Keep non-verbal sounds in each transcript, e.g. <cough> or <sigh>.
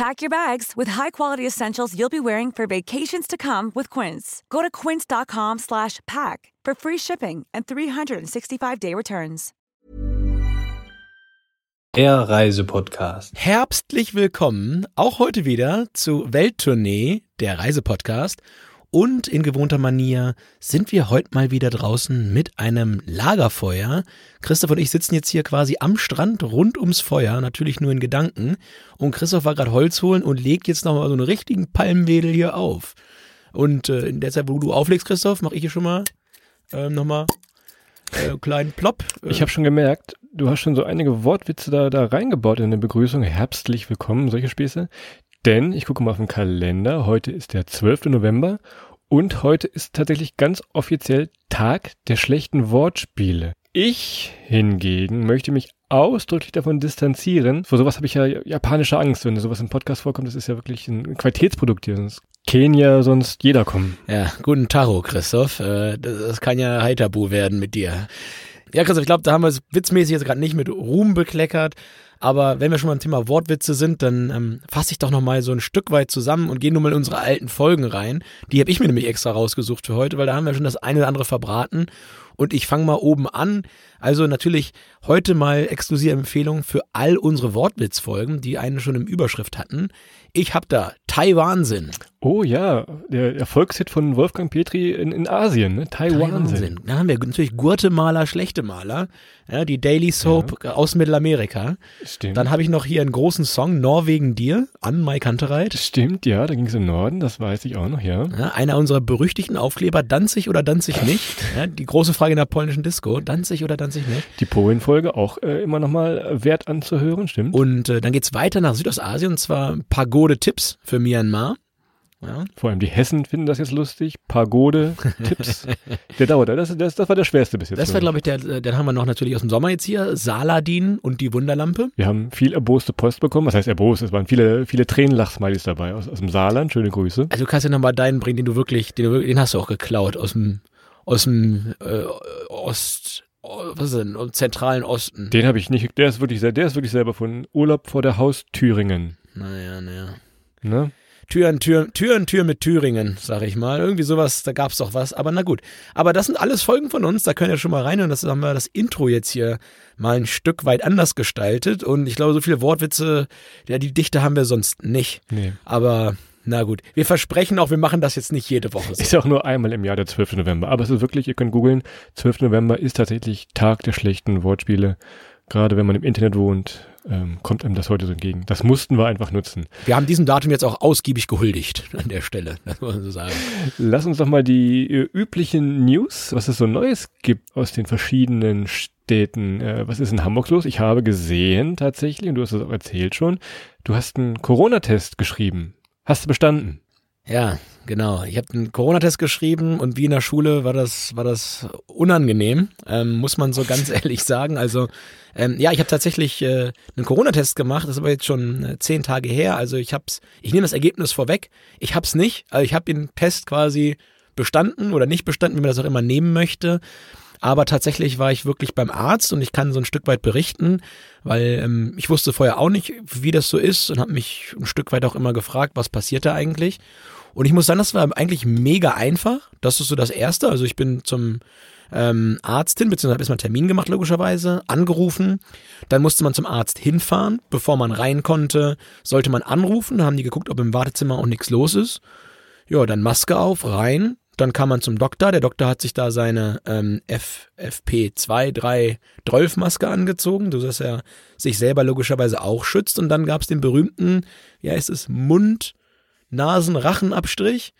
Pack your bags with high-quality essentials you'll be wearing for vacations to come with Quince. Go to quince.com/pack for free shipping and 365-day returns. Der Reisepodcast. Herbstlich willkommen, auch heute wieder zu Welttournee, der Reisepodcast. Und in gewohnter Manier sind wir heute mal wieder draußen mit einem Lagerfeuer. Christoph und ich sitzen jetzt hier quasi am Strand rund ums Feuer, natürlich nur in Gedanken. Und Christoph war gerade Holz holen und legt jetzt nochmal so einen richtigen Palmwedel hier auf. Und äh, in der Zeit, wo du auflegst, Christoph, mache ich hier schon mal ähm, nochmal äh, kleinen Plopp. Ich habe schon gemerkt, du hast schon so einige Wortwitze da, da reingebaut in der Begrüßung. Herbstlich willkommen, solche Späße. Denn ich gucke mal auf den Kalender. Heute ist der 12. November und heute ist tatsächlich ganz offiziell Tag der schlechten Wortspiele. Ich hingegen möchte mich ausdrücklich davon distanzieren. Vor sowas habe ich ja japanische Angst, wenn sowas im Podcast vorkommt. Das ist ja wirklich ein Qualitätsprodukt hier. Sonst käme ja sonst jeder kommen. Ja, guten Taro, Christoph. Äh, das kann ja Heiterbu werden mit dir. Ja, Christoph, ich glaube, da haben wir es witzmäßig jetzt gerade nicht mit Ruhm bekleckert. Aber wenn wir schon beim Thema Wortwitze sind, dann ähm, fasse ich doch nochmal so ein Stück weit zusammen und gehe nur mal in unsere alten Folgen rein. Die habe ich mir nämlich extra rausgesucht für heute, weil da haben wir schon das eine oder andere verbraten. Und ich fange mal oben an. Also natürlich heute mal exklusive Empfehlung für all unsere Wortwitzfolgen, die einen schon im Überschrift hatten. Ich habe da Taiwansinn. Oh ja, der Erfolgshit von Wolfgang Petri in, in Asien, ne? Taiwansinn. Da haben wir natürlich gute Maler, schlechte Maler. Ja, die Daily Soap ja. aus Mittelamerika. Stimmt. Dann habe ich noch hier einen großen Song, Norwegen dir, an Mai Kantereit. Stimmt, ja, da ging es im Norden, das weiß ich auch noch, ja. ja. Einer unserer berüchtigten Aufkleber, Danzig oder Danzig nicht. ja, die große Frage in der polnischen Disco, Danzig oder Danzig nicht. Die Polen-Folge auch äh, immer nochmal wert anzuhören, stimmt. Und äh, dann geht's weiter nach Südostasien, und zwar Pagode-Tipps für Myanmar. Ja. Vor allem die Hessen finden das jetzt lustig. Pagode-Tipps. <laughs> der dauert. Das, das, das war der schwerste bis jetzt. Das war, glaube ich, der, den haben wir noch natürlich aus dem Sommer jetzt hier. Saladin und die Wunderlampe. Wir haben viel erboste Post bekommen. Was heißt erbost? Es waren viele, viele Tränenlachsmilies dabei aus, aus dem Saarland. Schöne Grüße. Also du kannst ja nochmal deinen bringen, den du wirklich, den, du, den hast du auch geklaut aus dem, aus dem äh, Ost, was ist denn, im zentralen Osten. Den habe ich nicht, der ist wirklich, der ist wirklich selber von Urlaub vor der Haus Thüringen. Naja, naja. Ne? Tür an Tür, Tür an Tür mit Thüringen, sag ich mal. Irgendwie sowas, da gab's doch was. Aber na gut. Aber das sind alles Folgen von uns, da könnt ihr schon mal rein und das haben wir das Intro jetzt hier mal ein Stück weit anders gestaltet. Und ich glaube, so viele Wortwitze, ja, die Dichte haben wir sonst nicht. Nee. Aber na gut, wir versprechen auch, wir machen das jetzt nicht jede Woche. So. Ist auch nur einmal im Jahr der 12. November. Aber es ist wirklich, ihr könnt googeln, 12. November ist tatsächlich Tag der schlechten Wortspiele. Gerade wenn man im Internet wohnt, ähm, kommt einem das heute so entgegen. Das mussten wir einfach nutzen. Wir haben diesem Datum jetzt auch ausgiebig gehuldigt an der Stelle, das muss man so sagen. Lass uns doch mal die äh, üblichen News, was es so Neues gibt aus den verschiedenen Städten. Äh, was ist in Hamburg los? Ich habe gesehen tatsächlich, und du hast es auch erzählt schon, du hast einen Corona-Test geschrieben. Hast du bestanden? Ja, genau. Ich habe einen Corona-Test geschrieben und wie in der Schule war das, war das unangenehm, ähm, muss man so ganz <laughs> ehrlich sagen. Also ähm, ja, ich habe tatsächlich äh, einen Corona-Test gemacht, das ist aber jetzt schon äh, zehn Tage her. Also ich hab's, ich nehme das Ergebnis vorweg. Ich hab's nicht, also ich habe den Test quasi bestanden oder nicht bestanden, wie man das auch immer nehmen möchte. Aber tatsächlich war ich wirklich beim Arzt und ich kann so ein Stück weit berichten, weil ähm, ich wusste vorher auch nicht, wie das so ist und habe mich ein Stück weit auch immer gefragt, was passiert da eigentlich. Und ich muss sagen, das war eigentlich mega einfach. Das ist so das Erste. Also ich bin zum ähm, Arzt hin, beziehungsweise habe erstmal einen Termin gemacht, logischerweise, angerufen. Dann musste man zum Arzt hinfahren. Bevor man rein konnte, sollte man anrufen. Da haben die geguckt, ob im Wartezimmer auch nichts los ist. Ja, dann Maske auf, rein. Dann kam man zum Doktor. Der Doktor hat sich da seine ähm, FFP2, 3 Maske angezogen, so dass er sich selber logischerweise auch schützt. Und dann gab es den berühmten, heißt es, Mund, Nasen, Rachenabstrich.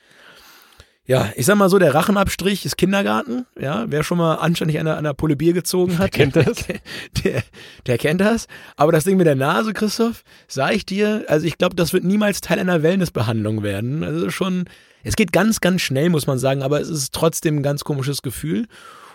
Ja, ich sag mal so, der Rachenabstrich ist Kindergarten. Ja, wer schon mal anständig an der, an der Pulle Bier gezogen hat, Der kennt das. <laughs> Der, der kennt das. Aber das Ding mit der Nase, Christoph, sag ich dir, also ich glaube, das wird niemals Teil einer Wellnessbehandlung werden. Also schon, es geht ganz, ganz schnell, muss man sagen, aber es ist trotzdem ein ganz komisches Gefühl.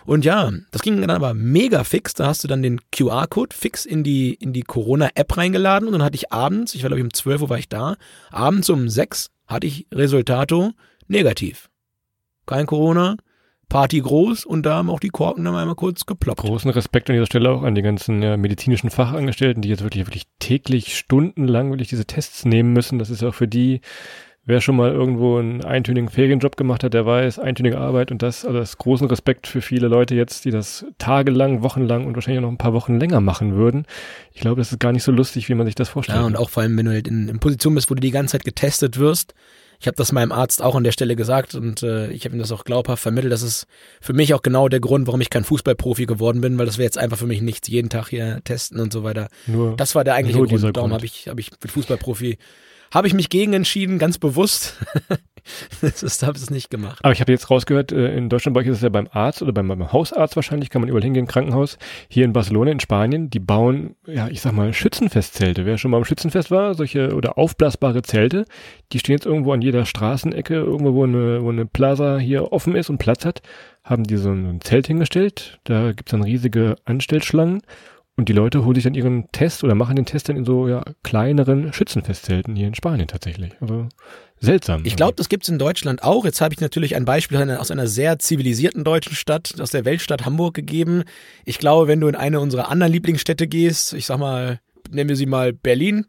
Und ja, das ging dann aber mega fix. Da hast du dann den QR-Code fix in die, in die Corona-App reingeladen und dann hatte ich abends, ich war glaube ich um 12 Uhr war ich da, abends um 6 hatte ich Resultato negativ. Kein Corona, Party groß und da haben auch die Korken dann einmal kurz geploppt. Großen Respekt an dieser Stelle auch an die ganzen ja, medizinischen Fachangestellten, die jetzt wirklich, wirklich täglich, stundenlang wirklich diese Tests nehmen müssen. Das ist auch für die, wer schon mal irgendwo einen eintönigen Ferienjob gemacht hat, der weiß, eintönige Arbeit und das, also das großen Respekt für viele Leute jetzt, die das tagelang, wochenlang und wahrscheinlich auch noch ein paar Wochen länger machen würden. Ich glaube, das ist gar nicht so lustig, wie man sich das vorstellt. Ja, und auch vor allem, wenn du halt in, in Position bist, wo du die ganze Zeit getestet wirst. Ich habe das meinem Arzt auch an der Stelle gesagt und äh, ich habe ihm das auch glaubhaft vermittelt. Das ist für mich auch genau der Grund, warum ich kein Fußballprofi geworden bin, weil das wäre jetzt einfach für mich nichts, jeden Tag hier testen und so weiter. Nur, Das war der eigentliche nur Grund. Darum habe ich, hab ich mit Fußballprofi, habe ich mich gegen entschieden, ganz bewusst. <laughs> das habe es nicht gemacht. Aber ich habe jetzt rausgehört, äh, in Deutschland bei euch ist es ja beim Arzt oder beim, beim Hausarzt wahrscheinlich, kann man überall hingehen, Krankenhaus. Hier in Barcelona, in Spanien, die bauen, ja, ich sag mal, Schützenfestzelte. Wer schon mal am Schützenfest war, solche oder aufblasbare Zelte, die stehen jetzt irgendwo an jeder Straßenecke, irgendwo, wo eine, wo eine Plaza hier offen ist und Platz hat, haben die so ein Zelt hingestellt. Da gibt's dann riesige Anstellschlangen. Und die Leute holen sich dann ihren Test oder machen den Test dann in so ja, kleineren Schützenfestzelten hier in Spanien tatsächlich. Also seltsam. Ich glaube, das gibt's in Deutschland auch. Jetzt habe ich natürlich ein Beispiel aus einer sehr zivilisierten deutschen Stadt, aus der Weltstadt Hamburg gegeben. Ich glaube, wenn du in eine unserer anderen Lieblingsstädte gehst, ich sag mal, nennen wir sie mal Berlin,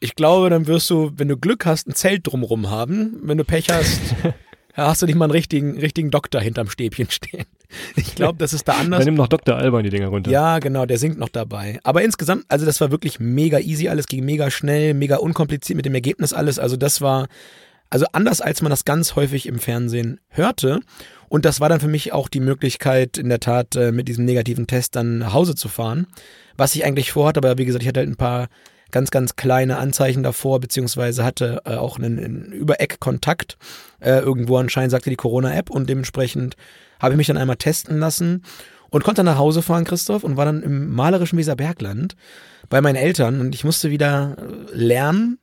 ich glaube, dann wirst du, wenn du Glück hast, ein Zelt drumrum haben. Wenn du Pech hast, <laughs> hast du nicht mal einen richtigen, richtigen Doktor hinterm Stäbchen stehen. Ich glaube, das ist da anders. Dann nimm noch Dr. Alban die Dinger runter. Ja, genau, der singt noch dabei. Aber insgesamt, also das war wirklich mega easy, alles ging mega schnell, mega unkompliziert mit dem Ergebnis alles. Also das war, also anders als man das ganz häufig im Fernsehen hörte. Und das war dann für mich auch die Möglichkeit, in der Tat äh, mit diesem negativen Test dann nach Hause zu fahren. Was ich eigentlich vorhatte, aber wie gesagt, ich hatte halt ein paar ganz, ganz kleine Anzeichen davor, beziehungsweise hatte äh, auch einen, einen Übereck-Kontakt. Äh, irgendwo anscheinend sagte die Corona-App und dementsprechend habe ich mich dann einmal testen lassen und konnte dann nach Hause fahren, Christoph, und war dann im malerischen Weserbergland bei meinen Eltern und ich musste wieder äh, lernen,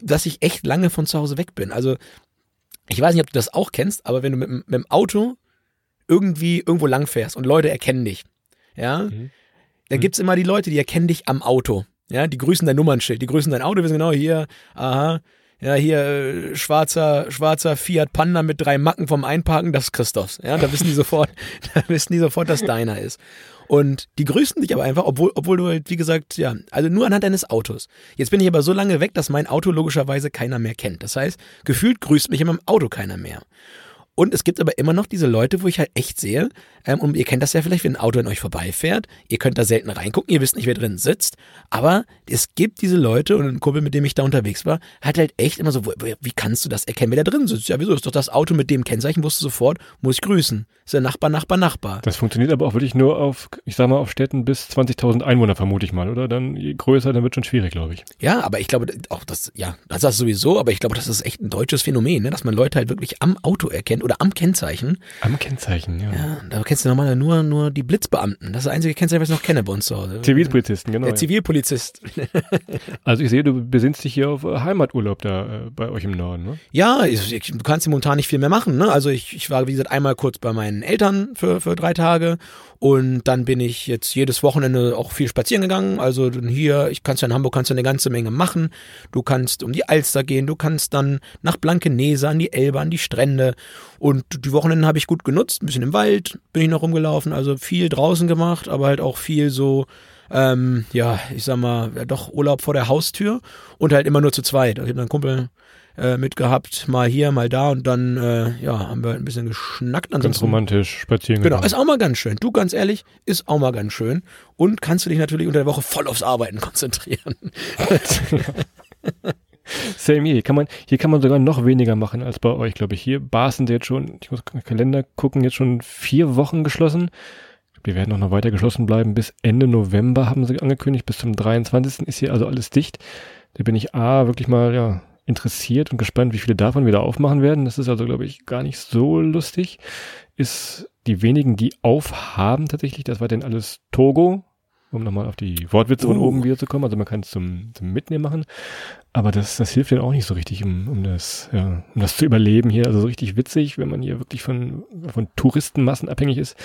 dass ich echt lange von zu Hause weg bin. Also ich weiß nicht, ob du das auch kennst, aber wenn du mit, dem- mit dem Auto irgendwie irgendwo lang fährst und Leute erkennen dich, ja, Mhm. dann gibt's immer die Leute, die erkennen dich am Auto. Ja, die grüßen dein Nummernschild, die grüßen dein Auto, wissen genau hier, aha, ja, hier äh, schwarzer, schwarzer Fiat Panda mit drei Macken vom Einparken, das ist Christophs. Ja, da wissen die <laughs> sofort, <laughs> da wissen die sofort, dass deiner ist. Und die grüßen dich aber einfach, obwohl, obwohl du halt, wie gesagt, ja, also nur anhand deines Autos. Jetzt bin ich aber so lange weg, dass mein Auto logischerweise keiner mehr kennt. Das heißt, gefühlt grüßt mich in meinem Auto keiner mehr. Und es gibt aber immer noch diese Leute, wo ich halt echt sehe, ähm, und ihr kennt das ja vielleicht, wenn ein Auto an euch vorbeifährt, ihr könnt da selten reingucken, ihr wisst nicht, wer drin sitzt, aber es gibt diese Leute und ein Kumpel, mit dem ich da unterwegs war, hat halt echt immer so, wie kannst du das erkennen, wer da drin sitzt? Ja, wieso, ist doch das Auto mit dem Kennzeichen, wusste sofort, muss ich grüßen. Ist der Nachbar, Nachbar, Nachbar. Das funktioniert aber auch wirklich nur auf, ich sag mal, auf Städten bis 20.000 Einwohner vermute ich mal, oder? Dann je größer, dann wird schon schwierig, glaube ich. Ja, aber ich glaube, auch das, ja, das ist sowieso, aber ich glaube, das ist echt ein deutsches Phänomen, ne? dass man Leute halt wirklich am Auto erkennt oder am Kennzeichen. Am Kennzeichen, ja. Ja, da kennst du normal nur, nur die Blitzbeamten. Das ist das einzige Kennzeichen, was ich noch kenne bei uns zu Hause. Zivilpolizisten, genau. Der ja. Zivilpolizist. <laughs> Also ich sehe, du besinnst dich hier auf äh, Heimaturlaub da äh, bei euch im Norden, ne? Ja, ich, ich, du kannst momentan nicht viel mehr machen. Ne? Also ich, ich war, wie gesagt, einmal kurz bei meinen Eltern für, für drei Tage und dann bin ich jetzt jedes Wochenende auch viel spazieren gegangen. Also hier, ich kannst ja in Hamburg kannst du eine ganze Menge machen. Du kannst um die Alster gehen, du kannst dann nach Blankenese, an die Elbe, an die Strände. Und die Wochenenden habe ich gut genutzt. Ein bisschen im Wald bin ich noch rumgelaufen, also viel draußen gemacht, aber halt auch viel so ähm, ja, ich sag mal, ja, doch Urlaub vor der Haustür und halt immer nur zu zweit. Also ich habe einen Kumpel, äh, mitgehabt, mal hier, mal da und dann äh, ja, haben wir ein bisschen geschnackt. Ganz Ansonsten, romantisch spazieren Genau, gegangen. ist auch mal ganz schön. Du, ganz ehrlich, ist auch mal ganz schön. Und kannst du dich natürlich unter der Woche voll aufs Arbeiten konzentrieren. <laughs> <laughs> Same hier. Kann, man, hier kann man sogar noch weniger machen als bei euch, glaube ich. Hier Bars sind jetzt schon, ich muss Kalender gucken, jetzt schon vier Wochen geschlossen. Wir werden auch noch weiter geschlossen bleiben. Bis Ende November haben sie angekündigt. Bis zum 23. ist hier also alles dicht. Da bin ich A, wirklich mal ja, interessiert und gespannt, wie viele davon wieder aufmachen werden. Das ist also, glaube ich, gar nicht so lustig. Ist die wenigen, die aufhaben tatsächlich, das war denn alles Togo, um nochmal auf die Wortwitze von Uh. oben wieder zu kommen. Also man kann es zum, zum Mitnehmen machen. Aber das, das hilft denen auch nicht so richtig, um, um, das, ja, um das zu überleben hier. Also so richtig witzig, wenn man hier wirklich von, von Touristenmassen abhängig ist,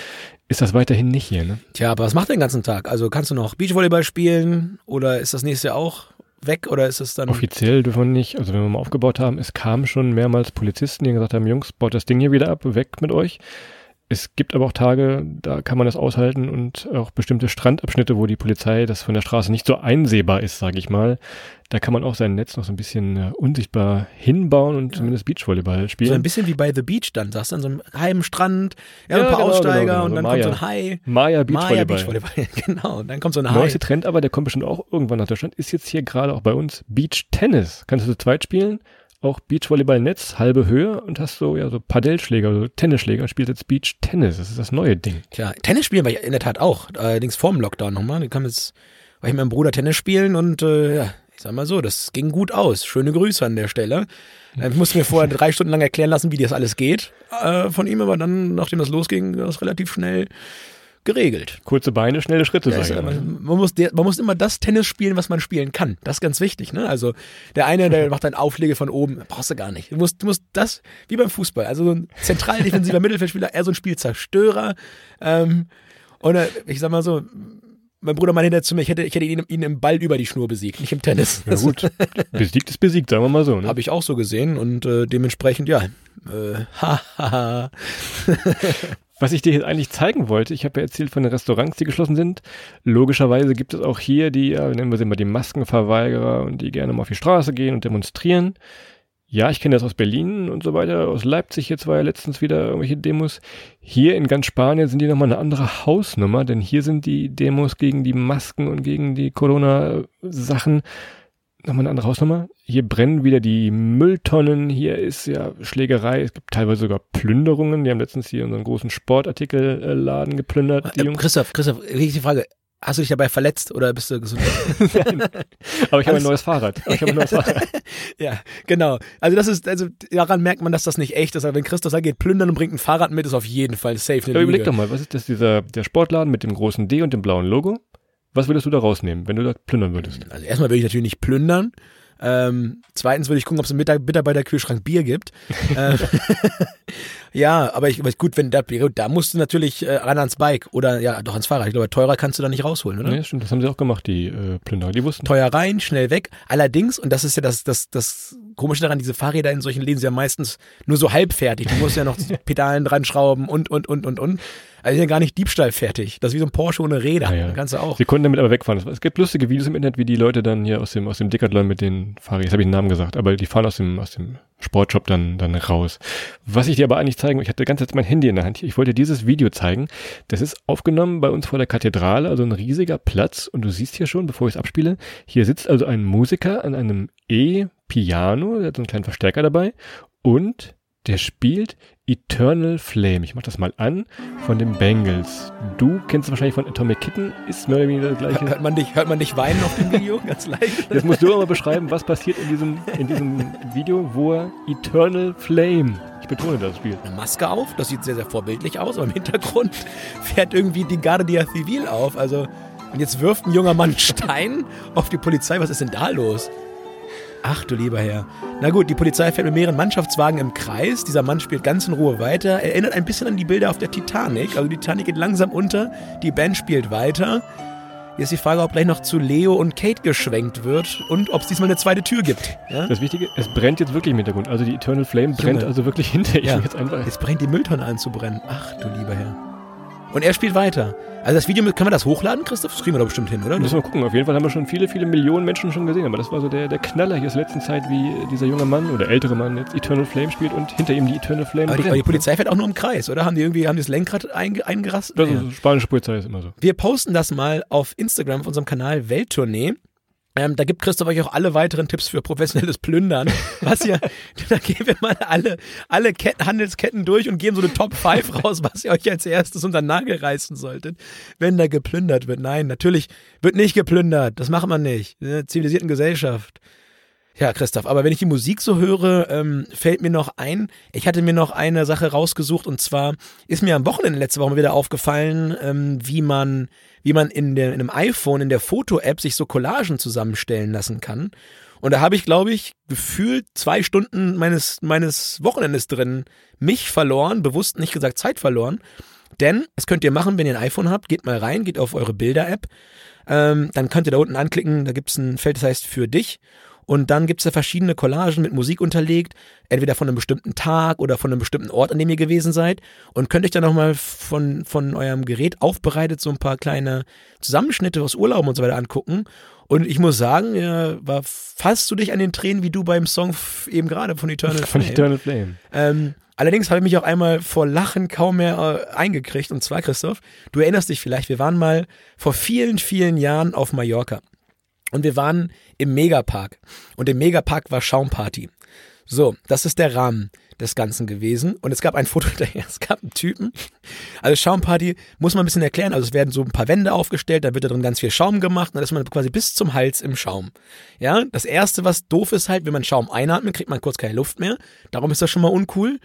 ist das weiterhin nicht hier. Ne? Tja, aber was macht den ganzen Tag? Also kannst du noch Beachvolleyball spielen oder ist das nächste Jahr auch weg oder ist es dann Offiziell dürfen wir nicht, also wenn wir mal aufgebaut haben, es kamen schon mehrmals Polizisten, die gesagt haben, Jungs, baut das Ding hier wieder ab, weg mit euch. Es gibt aber auch Tage, da kann man das aushalten und auch bestimmte Strandabschnitte, wo die Polizei das von der Straße nicht so einsehbar ist, sage ich mal. Da kann man auch sein Netz noch so ein bisschen äh, unsichtbar hinbauen und zumindest Beachvolleyball spielen. so ein bisschen wie bei The Beach dann, sagst du, an so einem heimen Strand, ja, Ja, ein paar genau, Aussteiger genau, genau. und dann Maya. kommt so ein Hai. Maya Beachvolleyball. Maya Beachvolleyball, <laughs> genau. Und dann kommt so ein Hai. Neueste Trend aber, der kommt bestimmt auch irgendwann nach Deutschland, ist jetzt hier gerade auch bei uns Beach Tennis. Kannst du zu zweit spielen, auch Beachvolleyball-Netz, halbe Höhe und hast so, ja, so Padellschläger, so Tennisschläger spielst jetzt Beach Tennis. Das ist das neue Ding. Tja, Tennis spielen wir in der Tat auch. Allerdings vorm Lockdown nochmal. Ich kam jetzt, war ich mit meinem Bruder Tennis spielen und äh, ja, ich sag mal so, das ging gut aus. Schöne Grüße an der Stelle. Äh, Ich musste mir vorher drei Stunden lang erklären lassen, wie das alles geht äh, von ihm, aber dann, nachdem das losging, war das relativ schnell geregelt. Kurze Beine, schnelle Schritte, Ja, sag man, man, muss der, man muss immer das Tennis spielen, was man spielen kann. Das ist ganz wichtig. Ne? Also der eine, der <laughs> macht dann Auflege von oben, brauchst du gar nicht. Du musst, du musst das, wie beim Fußball, also so ein zentral defensiver <laughs> Mittelfeldspieler, eher so ein Spielzerstörer. Ähm, und äh, ich sag mal so, mein Bruder meinte zu mir, ich hätte, ich hätte ihn, ihn im Ball über die Schnur besiegt, nicht im Tennis. Ja gut, <laughs> besiegt ist besiegt, sagen wir mal so. Ne? Habe ich auch so gesehen und äh, dementsprechend, ja, äh, hahaha. Was ich dir jetzt eigentlich zeigen wollte, ich habe ja erzählt von den Restaurants, die geschlossen sind. Logischerweise gibt es auch hier die, nennen wir sie mal die Maskenverweigerer und die gerne mal auf die Straße gehen und demonstrieren. Ja, ich kenne das aus Berlin und so weiter, aus Leipzig jetzt war ja letztens wieder irgendwelche Demos. Hier in ganz Spanien sind die nochmal eine andere Hausnummer, denn hier sind die Demos gegen die Masken und gegen die Corona-Sachen nochmal eine andere Hausnummer. Hier brennen wieder die Mülltonnen, hier ist ja Schlägerei, es gibt teilweise sogar Plünderungen. Die haben letztens hier unseren großen Sportartikelladen geplündert, Äh. Christoph, Christoph, richtig die Frage. Hast du dich dabei verletzt oder bist du gesund? <laughs> Aber ich habe ein neues Fahrrad. Aber ich habe ein neues Fahrrad. <laughs> Ja, genau. Also das ist, also daran merkt man, dass das nicht echt ist. Aber wenn Christoph sagt, geht plündern und bringt ein Fahrrad mit, ist auf jeden Fall safe eine Aber überleg doch mal, was ist das, dieser, der Sportladen mit dem großen D und dem blauen Logo? Was würdest du da rausnehmen, wenn du da plündern würdest? Also erstmal würde ich natürlich nicht plündern. Ähm, zweitens würde ich gucken, ob es im Mittag- Mitarbeiterkühlschrank Bier gibt. <laughs> ähm, ja, aber ich, aber gut, wenn da, da musst du natürlich äh, ran ans Bike oder ja, doch ans Fahrrad. Ich glaube, teurer kannst du da nicht rausholen, oder? Nee, stimmt, das haben sie auch gemacht, die äh, Plünderer. Die wussten. Teuer rein, schnell weg. Allerdings, und das ist ja das, das, das Komische daran, diese Fahrräder in solchen Läden sind ja meistens nur so halbfertig. Du musst ja noch <laughs> Pedalen dran schrauben und, und, und, und, und. Also ja gar nicht diebstahlfertig. Das ist wie so ein Porsche ohne Räder. Ah, ja. Kannst du auch. Sie konnten damit aber wegfahren. Es gibt lustige Videos im Internet, wie die Leute dann hier aus dem, aus dem Decathlon mit den Fahrrädern, jetzt habe ich den Namen gesagt, aber die fahren aus dem, aus dem Sportshop dann, dann raus. Was ich dir aber eigentlich zeigen, ich hatte ganze Zeit mein Handy in der Hand. Ich wollte dieses Video zeigen. Das ist aufgenommen bei uns vor der Kathedrale, also ein riesiger Platz. Und du siehst hier schon, bevor ich es abspiele, hier sitzt also ein Musiker an einem E-Piano, der hat so einen kleinen Verstärker dabei. Und der spielt Eternal Flame. Ich mach das mal an von den Bengals. Du kennst es wahrscheinlich von Atomic Kitten, ist mehr oder weniger das gleiche. Hört man dich, hört man dich weinen auf dem Video? <laughs> Ganz leicht. Jetzt musst du aber beschreiben, was passiert in diesem, in diesem Video, wo er Eternal Flame, ich betone das Spiel. Eine Maske auf, das sieht sehr, sehr vorbildlich aus, aber im Hintergrund <laughs> fährt irgendwie die Guardia Civil auf. Also, und jetzt wirft ein junger Mann Stein auf die Polizei. Was ist denn da los? Ach du lieber Herr. Na gut, die Polizei fährt mit mehreren Mannschaftswagen im Kreis. Dieser Mann spielt ganz in Ruhe weiter. Erinnert ein bisschen an die Bilder auf der Titanic. Also die Titanic geht langsam unter, die Band spielt weiter. Jetzt die Frage, ob gleich noch zu Leo und Kate geschwenkt wird und ob es diesmal eine zweite Tür gibt. Ja? Das Wichtige, es brennt jetzt wirklich im Hintergrund. Also die Eternal Flame brennt Junge. also wirklich hinter ihm Ja. jetzt einfach. Jetzt brennt die Mülltonne an zu brennen. Ach du lieber Herr. Und er spielt weiter. Also das Video, können wir das hochladen, Christoph? Das kriegen wir doch bestimmt hin, oder? Müssen wir gucken. Auf jeden Fall haben wir schon viele, viele Millionen Menschen schon gesehen. Aber das war so der, der Knaller hier aus der letzten Zeit, wie dieser junge Mann oder ältere Mann jetzt Eternal Flame spielt und hinter ihm die Eternal Flame Aber die, brennt, aber die ne? Polizei fährt auch nur im Kreis, oder? Haben die irgendwie haben die das Lenkrad einge, eingerastet? Das Ja. ist, spanische Polizei ist immer so. Wir posten das mal auf Instagram, auf unserem Kanal Welttournee. Ähm, da gibt Christoph euch auch alle weiteren Tipps für professionelles Plündern. <laughs> Was ihr, da gehen wir mal alle, alle Ketten, Handelsketten durch und geben so eine Top 5 raus, was ihr euch als erstes unter den Nagel reißen solltet, wenn da geplündert wird. Nein, natürlich wird nicht geplündert. Das macht man nicht. In einer zivilisierten Gesellschaft. Ja, Christoph, aber wenn ich die Musik so höre, ähm, fällt mir noch ein, ich hatte mir noch eine Sache rausgesucht und zwar ist mir am Wochenende letzte Woche wieder aufgefallen, ähm, wie man, wie man in, der, in einem iPhone, in der Foto-App sich so Collagen zusammenstellen lassen kann. Und da habe ich, glaube ich, gefühlt zwei Stunden meines, meines Wochenendes drin mich verloren, bewusst nicht gesagt Zeit verloren. Denn, das könnt ihr machen, wenn ihr ein iPhone habt, geht mal rein, geht auf eure Bilder-App. Ähm, dann könnt ihr da unten anklicken, da gibt's ein Feld, das heißt für dich. Und dann gibt's da verschiedene Collagen mit Musik unterlegt, entweder von einem bestimmten Tag oder von einem bestimmten Ort, an dem ihr gewesen seid. Und könnt euch dann nochmal von, von eurem Gerät aufbereitet so ein paar kleine Zusammenschnitte aus Urlauben und so weiter angucken. Und ich muss sagen, ja, war fast du dich an den Tränen wie du beim Song eben gerade von Eternal <laughs> Von Flame. Eternal Flame. Ähm, allerdings habe ich mich auch einmal vor Lachen kaum mehr äh, eingekriegt. Und zwar, Christoph, du erinnerst dich vielleicht, wir waren mal vor vielen, vielen Jahren auf Mallorca. Und wir waren im Megapark. Und im Megapark war Schaumparty. So, das ist der Rahmen des Ganzen gewesen. Und es gab ein Foto <laughs> hinterher, es gab einen Typen. Also Schaumparty muss man ein bisschen erklären. Also es werden so ein paar Wände aufgestellt, da wird da drin ganz viel Schaum gemacht und dann ist man quasi bis zum Hals im Schaum. Ja, das erste, was doof ist halt, wenn man Schaum einatmet, kriegt man kurz keine Luft mehr. Darum ist das schon mal uncool.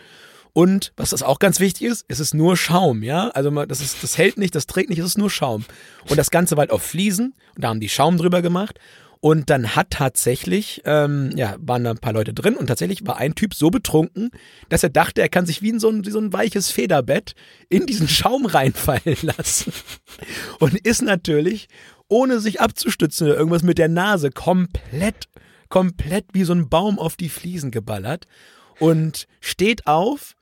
Und was das auch ganz wichtig ist, es ist nur Schaum, ja. Also das ist, das hält nicht, das trägt nicht, es ist nur Schaum. Und das Ganze war halt auf Fliesen und da haben die Schaum drüber gemacht. Und dann hat tatsächlich, ähm, ja, waren da ein paar Leute drin und tatsächlich war ein Typ so betrunken, dass er dachte, er kann sich wie in so ein, wie so ein weiches Federbett in diesen Schaum <laughs> reinfallen lassen. Und ist natürlich, ohne sich abzustützen oder irgendwas mit der Nase, komplett, komplett wie so ein Baum auf die Fliesen geballert und steht auf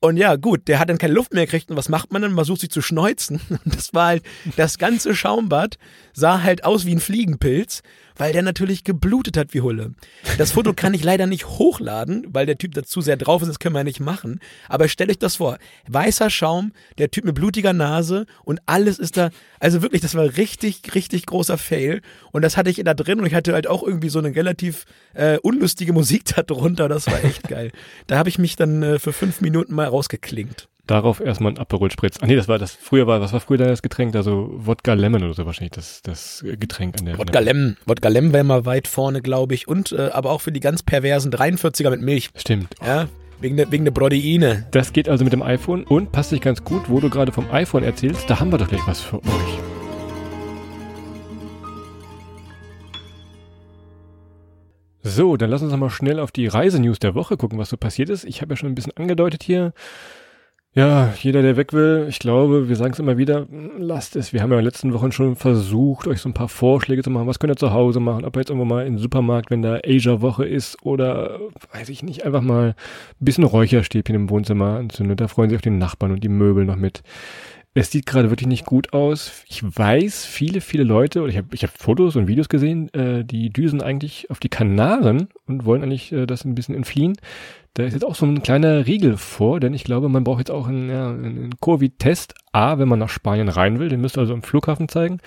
und ja, gut, der hat dann keine Luft mehr gekriegt. Und was macht man dann? Man versucht sich zu schneuzen. <laughs> Das war halt, das ganze Schaumbad sah halt aus wie ein Fliegenpilz, weil der natürlich geblutet hat wie Hulle. Das Foto kann ich leider nicht hochladen, weil der Typ dazu sehr drauf ist, das können wir ja nicht machen. Aber stellt euch das vor. Weißer Schaum, der Typ mit blutiger Nase und alles ist da, also wirklich, das war richtig, richtig großer Fail. Und das hatte ich da drin und ich hatte halt auch irgendwie so eine relativ äh, unlustige Musik da drunter. Das war echt geil. Da habe ich mich dann äh, für fünf Minuten mal rausgeklingt. Darauf erstmal ein Aperol Spritz. Ah nee, das war das früher war, was war früher das Getränk? Also Wodka Lemon oder so wahrscheinlich das das Getränk an der Wodka Lem, Wodka Lem wäre mal weit vorne, glaube ich. Und äh, aber auch für die ganz perversen 43er mit Milch. Stimmt. Ja, wegen der, wegen der Proteine. Das geht also mit dem iPhone und passt sich ganz gut, wo du gerade vom iPhone erzählst, da haben wir doch gleich was für euch. So, dann lass uns noch mal schnell auf die Reisenews der Woche gucken, was so passiert ist. Ich habe ja schon ein bisschen angedeutet hier. Ja, jeder, der weg will, ich glaube, wir sagen es immer wieder, lasst es. Wir haben ja in den letzten Wochen schon versucht, euch so ein paar Vorschläge zu machen. Was könnt ihr zu Hause machen? Ob ihr jetzt irgendwo mal in den Supermarkt, wenn da Asia-Woche ist oder, weiß ich nicht, einfach mal ein bisschen Räucherstäbchen im Wohnzimmer anzündet. Da freuen sich auch die Nachbarn und die Möbel noch mit. Es sieht gerade wirklich nicht gut aus. Ich weiß, viele, viele Leute, oder ich habe ich hab Fotos und Videos gesehen, äh, die düsen eigentlich auf die Kanaren und wollen eigentlich äh, das ein bisschen entfliehen. Da ist jetzt auch so ein kleiner Riegel vor, denn ich glaube, man braucht jetzt auch einen, ja, einen Covid-Test. A, wenn man nach Spanien rein will, den müsst ihr also am Flughafen zeigen.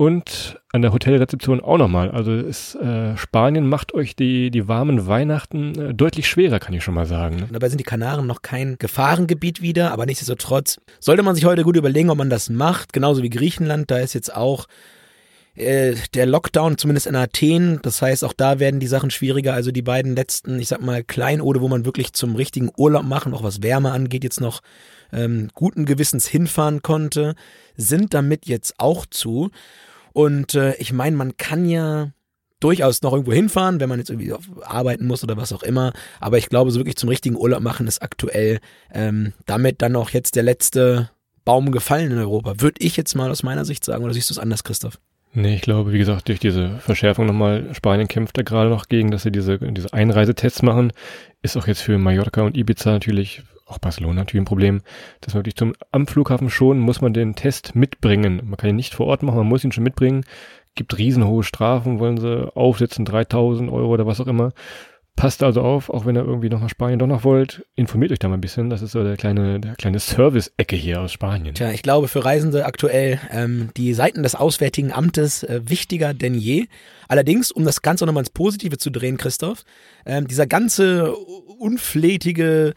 Und an der Hotelrezeption auch nochmal. Also ist, äh, Spanien macht euch die, die warmen Weihnachten äh, deutlich schwerer, kann ich schon mal sagen. Ne? Dabei sind die Kanaren noch kein Gefahrengebiet wieder, aber nichtsdestotrotz sollte man sich heute gut überlegen, ob man das macht. Genauso wie Griechenland, da ist jetzt auch äh, der Lockdown, zumindest in Athen. Das heißt, auch da werden die Sachen schwieriger. Also die beiden letzten, ich sag mal, Kleinode, wo man wirklich zum richtigen Urlaub machen, auch was Wärme angeht, jetzt noch ähm, guten Gewissens hinfahren konnte, sind damit jetzt auch zu. Und äh, ich meine, man kann ja durchaus noch irgendwo hinfahren, wenn man jetzt irgendwie arbeiten muss oder was auch immer. Aber ich glaube, so wirklich zum richtigen Urlaub machen ist aktuell ähm, damit dann auch jetzt der letzte Baum gefallen in Europa. Würde ich jetzt mal aus meiner Sicht sagen. Oder siehst du es anders, Christoph? Nee, ich glaube, wie gesagt, durch diese Verschärfung nochmal, Spanien kämpft da gerade noch gegen, dass sie diese, diese Einreisetests machen. Ist auch jetzt für Mallorca und Ibiza natürlich auch Barcelona natürlich ein Problem, dass man wirklich zum, am Flughafen schon muss man den Test mitbringen. Man kann ihn nicht vor Ort machen, man muss ihn schon mitbringen. Gibt riesenhohe Strafen, wollen sie aufsetzen, 3000 Euro oder was auch immer. Passt also auf, auch wenn ihr irgendwie noch nach Spanien doch noch wollt, informiert euch da mal ein bisschen. Das ist so der kleine, der kleine Service-Ecke hier aus Spanien. Tja, ich glaube für Reisende aktuell ähm, die Seiten des Auswärtigen Amtes äh, wichtiger denn je. Allerdings, um das Ganze nochmal ins Positive zu drehen, Christoph, ähm, dieser ganze unflätige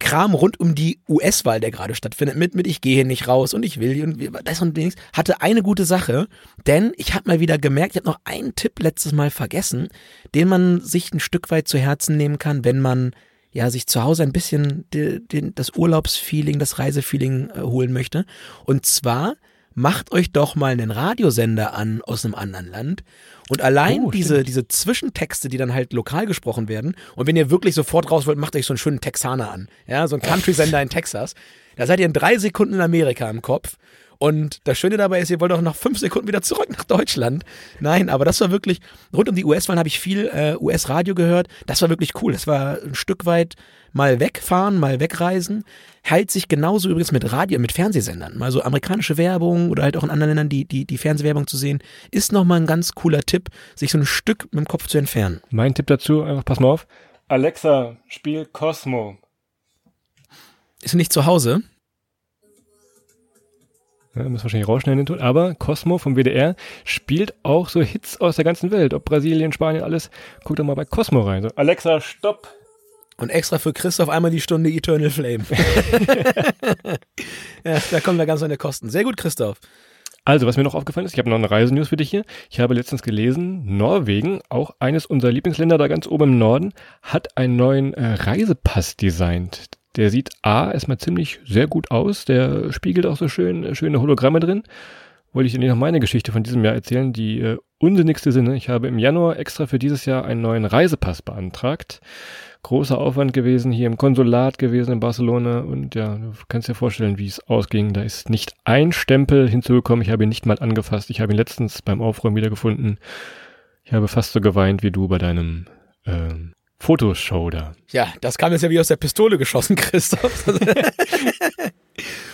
Kram rund um die US-Wahl, der gerade stattfindet, mit, mit ich gehe hier nicht raus und ich will und das und Dings, hatte eine gute Sache, denn ich habe mal wieder gemerkt, ich habe noch einen Tipp letztes Mal vergessen, den man sich ein Stück weit zu Herzen nehmen kann, wenn man ja sich zu Hause ein bisschen die, die, das Urlaubsfeeling, das Reisefeeling äh, holen möchte. Und zwar macht euch doch mal einen Radiosender an aus einem anderen Land. Und allein Oh, diese, stimmt. diese Zwischentexte, die dann halt lokal gesprochen werden und wenn ihr wirklich sofort raus wollt, macht euch so einen schönen Texaner an, ja, so einen Country-Sender in Texas, da seid ihr in drei Sekunden in Amerika im Kopf und das Schöne dabei ist, ihr wollt auch nach fünf Sekunden wieder zurück nach Deutschland. Nein, aber das war wirklich, rund um die US-Wahlen habe ich viel äh, US-Radio gehört. Das war wirklich cool. Das war ein Stück weit mal wegfahren, mal wegreisen. Hält sich genauso übrigens mit Radio, mit Fernsehsendern. Mal so amerikanische Werbung oder halt auch in anderen Ländern die, die, die Fernsehwerbung zu sehen, ist nochmal ein ganz cooler Tipp, sich so ein Stück mit dem Kopf zu entfernen. Mein Tipp dazu, einfach pass mal auf. Alexa, spiel Cosmo. Ist nicht zu Hause? Ja, muss wahrscheinlich rausschneiden den Ton. Aber Cosmo vom WDR spielt auch so Hits aus der ganzen Welt. Ob Brasilien, Spanien, alles. Guckt doch mal bei Cosmo rein. So, Alexa, stopp. Und extra für Christoph einmal die Stunde Eternal Flame. <laughs> ja, da kommen wir ganz an der Kosten. Sehr gut, Christoph. Also, was mir noch aufgefallen ist, ich habe noch eine Reisenews für dich hier. Ich habe letztens gelesen, Norwegen, auch eines unserer Lieblingsländer da ganz oben im Norden, hat einen neuen äh, Reisepass designt. Der sieht A erstmal ziemlich sehr gut aus, der spiegelt auch so schön, schöne Hologramme drin. Wollte ich dir noch meine Geschichte von diesem Jahr erzählen, die äh, unsinnigste Sinne. Ich habe im Januar extra für dieses Jahr einen neuen Reisepass beantragt. Großer Aufwand gewesen, hier im Konsulat gewesen in Barcelona und ja, du kannst dir vorstellen, wie es ausging. Da ist nicht ein Stempel hinzugekommen, ich habe ihn nicht mal angefasst. Ich habe ihn letztens beim Aufräumen wiedergefunden. Ich habe fast so geweint wie du bei deinem ähm, Fotoshow da. Ja, das kam jetzt ja wie aus der Pistole geschossen, <laughs> Christoph.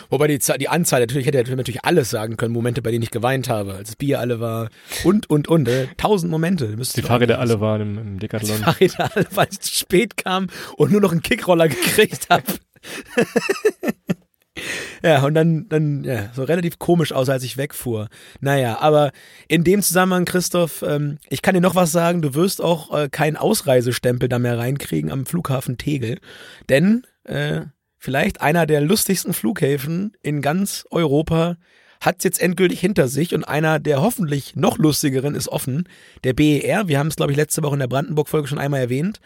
Wobei die, die Anzahl, natürlich hätte er natürlich alles sagen können, Momente, bei denen ich geweint habe, als das Bier alle war und, und, und. Äh, tausend Momente. Die Fahrräder alle waren im, im Decathlon. Die Fahrräder alle, weil ich zu spät kam und nur noch einen Kickroller gekriegt habe. <laughs> ja, und dann, dann, ja, so relativ komisch aus, als ich wegfuhr. Naja, aber in dem Zusammenhang, Christoph, ähm, ich kann dir noch was sagen, du wirst auch äh, keinen Ausreisestempel da mehr reinkriegen am Flughafen Tegel. Denn, äh, vielleicht einer der lustigsten Flughäfen in ganz Europa hat es jetzt endgültig hinter sich und einer der hoffentlich noch lustigeren ist offen, der BER. Wir haben es, glaube ich, letzte Woche in der Brandenburg-Folge schon einmal erwähnt.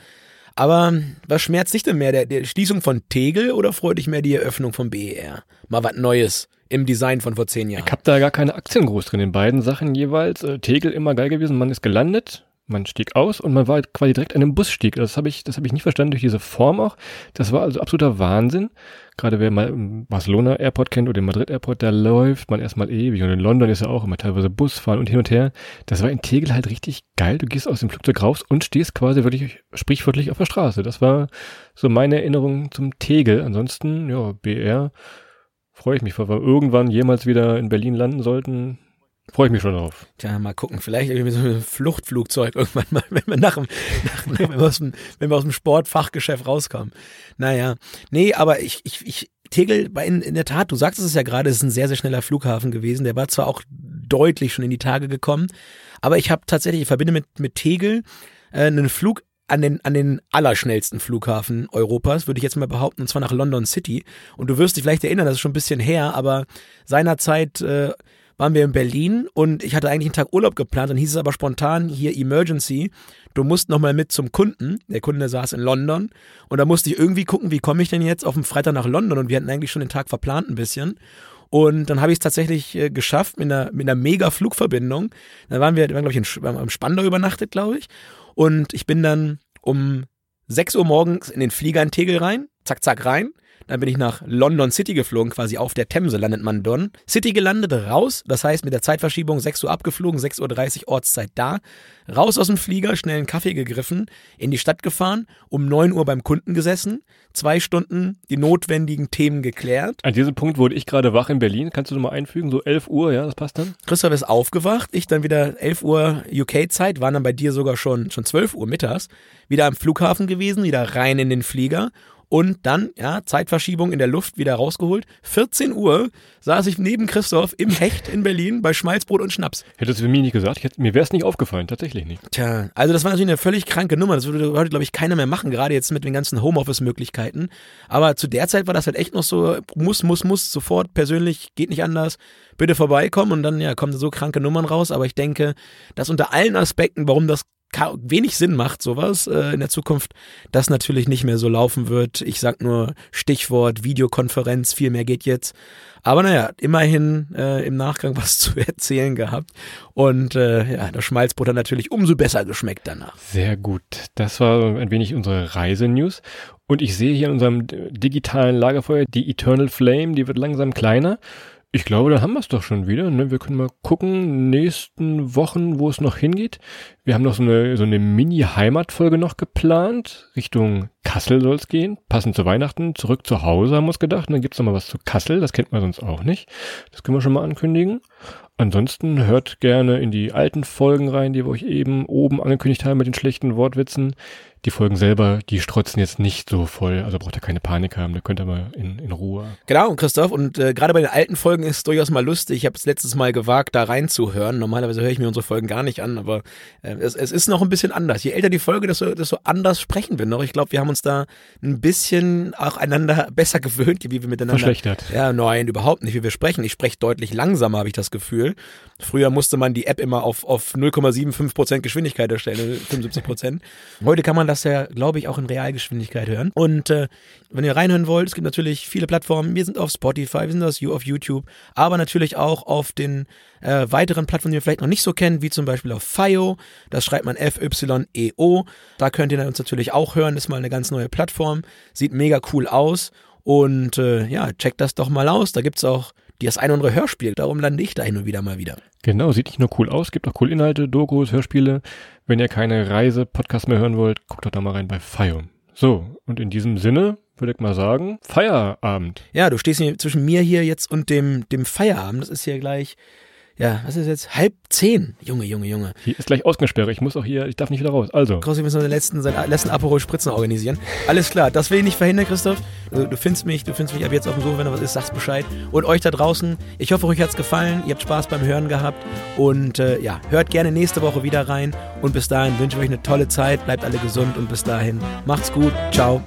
Aber was schmerzt dich denn mehr, der, der Schließung von Tegel oder freut dich mehr die Eröffnung vom BER? Mal was Neues im Design von vor zehn Jahren. Ich habe da gar keine Aktien groß drin in beiden Sachen jeweils. Äh, Tegel immer geil gewesen, man ist gelandet, man stieg aus und man war quasi direkt an einem Busstieg. Das habe ich, das habe ich nicht verstanden durch diese Form auch. Das war also absoluter Wahnsinn. Gerade wer mal im Barcelona Airport kennt oder den Madrid Airport, da läuft man erstmal ewig. Und in London ist ja auch immer teilweise Busfahren und hin und her. Das war in Tegel halt richtig geil. Du gehst aus dem Flugzeug raus und stehst quasi wirklich sprichwörtlich auf der Straße. Das war so meine Erinnerung zum Tegel. Ansonsten, ja, BR freue ich mich, weil wir irgendwann jemals wieder in Berlin landen sollten. Freue ich mich schon drauf. Tja, mal gucken. Vielleicht irgendwie so ein Fluchtflugzeug irgendwann mal, <laughs> wenn wir nach nach, wenn, wir aus dem wenn wir aus dem Sportfachgeschäft rauskommen. Naja. Nee, aber ich, ich, ich, Tegel, in, in der Tat, du sagst es ja gerade, es ist ein sehr, sehr schneller Flughafen gewesen. Der war zwar auch deutlich schon in die Tage gekommen, aber ich habe tatsächlich, ich verbinde mit, mit Tegel äh, einen Flug an den, an den allerschnellsten Flughafen Europas, würde ich jetzt mal behaupten, und zwar nach London City. Und du wirst dich vielleicht erinnern, das ist schon ein bisschen her, aber seinerzeit äh, waren wir in Berlin und ich hatte eigentlich einen Tag Urlaub geplant, dann hieß es aber spontan hier Emergency, du musst nochmal mit zum Kunden. Der Kunde saß in London und da musste ich irgendwie gucken, wie komme ich denn jetzt auf dem Freitag nach London und wir hatten eigentlich schon den Tag verplant ein bisschen. Und dann habe ich es tatsächlich äh, geschafft mit einer, mit einer mega Flugverbindung. Da waren wir, glaube ich, am Spandau übernachtet, glaube ich. Und ich bin dann um 6 Uhr morgens in den Flieger in Tegel rein, zack, zack rein. Dann bin ich nach London City geflogen, quasi auf der Themse landet man dann. City gelandet, raus, das heißt mit der Zeitverschiebung 6 Uhr abgeflogen, 6.30 Uhr Ortszeit da. Raus aus dem Flieger, schnell einen Kaffee gegriffen, in die Stadt gefahren, um 9 Uhr beim Kunden gesessen, zwei Stunden die notwendigen Themen geklärt. An diesem Punkt wurde ich gerade wach in Berlin. Kannst du nochmal einfügen? So 11 Uhr, ja, das passt dann? Christoph ist aufgewacht, ich dann wieder 11 Uhr UK-Zeit, waren dann bei dir sogar schon, schon 12 Uhr mittags, wieder am Flughafen gewesen, wieder rein in den Flieger und dann, ja, Zeitverschiebung in der Luft wieder rausgeholt. 14 Uhr saß ich neben Christoph im Hecht in Berlin bei Schmalzbrot und Schnaps. Hättest du mir nicht gesagt, hätte, mir wäre es nicht aufgefallen, tatsächlich nicht. Tja, also das war natürlich eine völlig kranke Nummer. Das würde heute, glaube ich, keiner mehr machen, gerade jetzt mit den ganzen Homeoffice-Möglichkeiten. Aber zu der Zeit war das halt echt noch so, muss, muss, muss, sofort, persönlich, geht nicht anders, bitte vorbeikommen und dann, ja, kommen so kranke Nummern raus. Aber ich denke, dass unter allen Aspekten, warum das wenig Sinn macht, sowas äh, in der Zukunft, das natürlich nicht mehr so laufen wird. Ich sag nur Stichwort Videokonferenz, viel mehr geht jetzt. Aber naja, immerhin äh, im Nachgang <laughs> was zu erzählen gehabt. Und äh, ja, das Schmalzbrot hat natürlich umso besser geschmeckt danach. Sehr gut. Das war ein wenig unsere Reisenews. Und ich sehe hier in unserem digitalen Lagerfeuer die Eternal Flame, die wird langsam kleiner. Ich glaube, dann haben wir es doch schon wieder. Ne? Wir können mal gucken, nächsten Wochen, wo es noch hingeht. Wir haben noch so eine, so eine Mini-Heimatfolge noch geplant. Richtung Kassel soll es gehen. Passend zu Weihnachten. Zurück zu Hause haben wir uns gedacht. Und dann gibt's noch mal was zu Kassel. Das kennt man sonst auch nicht. Das können wir schon mal ankündigen. Ansonsten hört gerne in die alten Folgen rein, die wir euch eben oben angekündigt haben mit den schlechten Wortwitzen die Folgen selber, die strotzen jetzt nicht so voll. Also braucht ihr keine Panik haben, da könnt ihr mal in, in Ruhe. Genau, Christoph. Und äh, gerade bei den alten Folgen ist es durchaus mal lustig. Ich habe es letztes Mal gewagt, da reinzuhören. Normalerweise höre ich mir unsere Folgen gar nicht an, aber äh, es, es ist noch ein bisschen anders. Je älter die Folge, desto, desto anders sprechen wir noch. Ich glaube, wir haben uns da ein bisschen auch einander besser <laughs> gewöhnt, wie wir miteinander. Verschlechtert. Ja, nein, überhaupt nicht, wie wir sprechen. Ich spreche deutlich langsamer, habe ich das Gefühl. Früher musste man die App immer auf, auf 0,75% Geschwindigkeit erstellen, 75%. Heute kann man das ja, glaube ich, auch in Realgeschwindigkeit hören. Und äh, wenn ihr reinhören wollt, es gibt natürlich viele Plattformen. Wir sind auf Spotify, wir sind auf YouTube, aber natürlich auch auf den äh, weiteren Plattformen, die ihr vielleicht noch nicht so kennt, wie zum Beispiel auf FIO. Das schreibt man F-Y-E-O. Da könnt ihr uns natürlich auch hören. Das ist mal eine ganz neue Plattform. Sieht mega cool aus. Und äh, ja, checkt das doch mal aus. Da gibt es auch das ein oder andere Hörspiel. Darum lande ich da hin und wieder mal wieder. Genau, sieht nicht nur cool aus, gibt auch coole Inhalte, Dokus, Hörspiele. Wenn ihr keine Reise-Podcasts mehr hören wollt, guckt doch da mal rein bei Fium. So, und in diesem Sinne würde ich mal sagen, Feierabend. Ja, du stehst hier zwischen mir hier jetzt und dem, dem Feierabend. Das ist hier gleich ja, was ist jetzt? Halb zehn. Junge, Junge, Junge. Hier ist gleich Ausgangssperre. Ich muss auch hier, ich darf nicht wieder raus. Also. Krossi, wir müssen den letzten, seinen letzten Aperol Spritzen organisieren. Alles klar, das will ich nicht verhindern, Christoph. Du, du findest mich, du findest mich ab jetzt auf dem Sofa, wenn da was ist, sagst Bescheid. Und euch da draußen, ich hoffe, euch hat's gefallen. Ihr habt Spaß beim Hören gehabt. Und äh, ja, hört gerne nächste Woche wieder rein. Und bis dahin wünsche ich euch eine tolle Zeit. Bleibt alle gesund und bis dahin macht's gut. Ciao.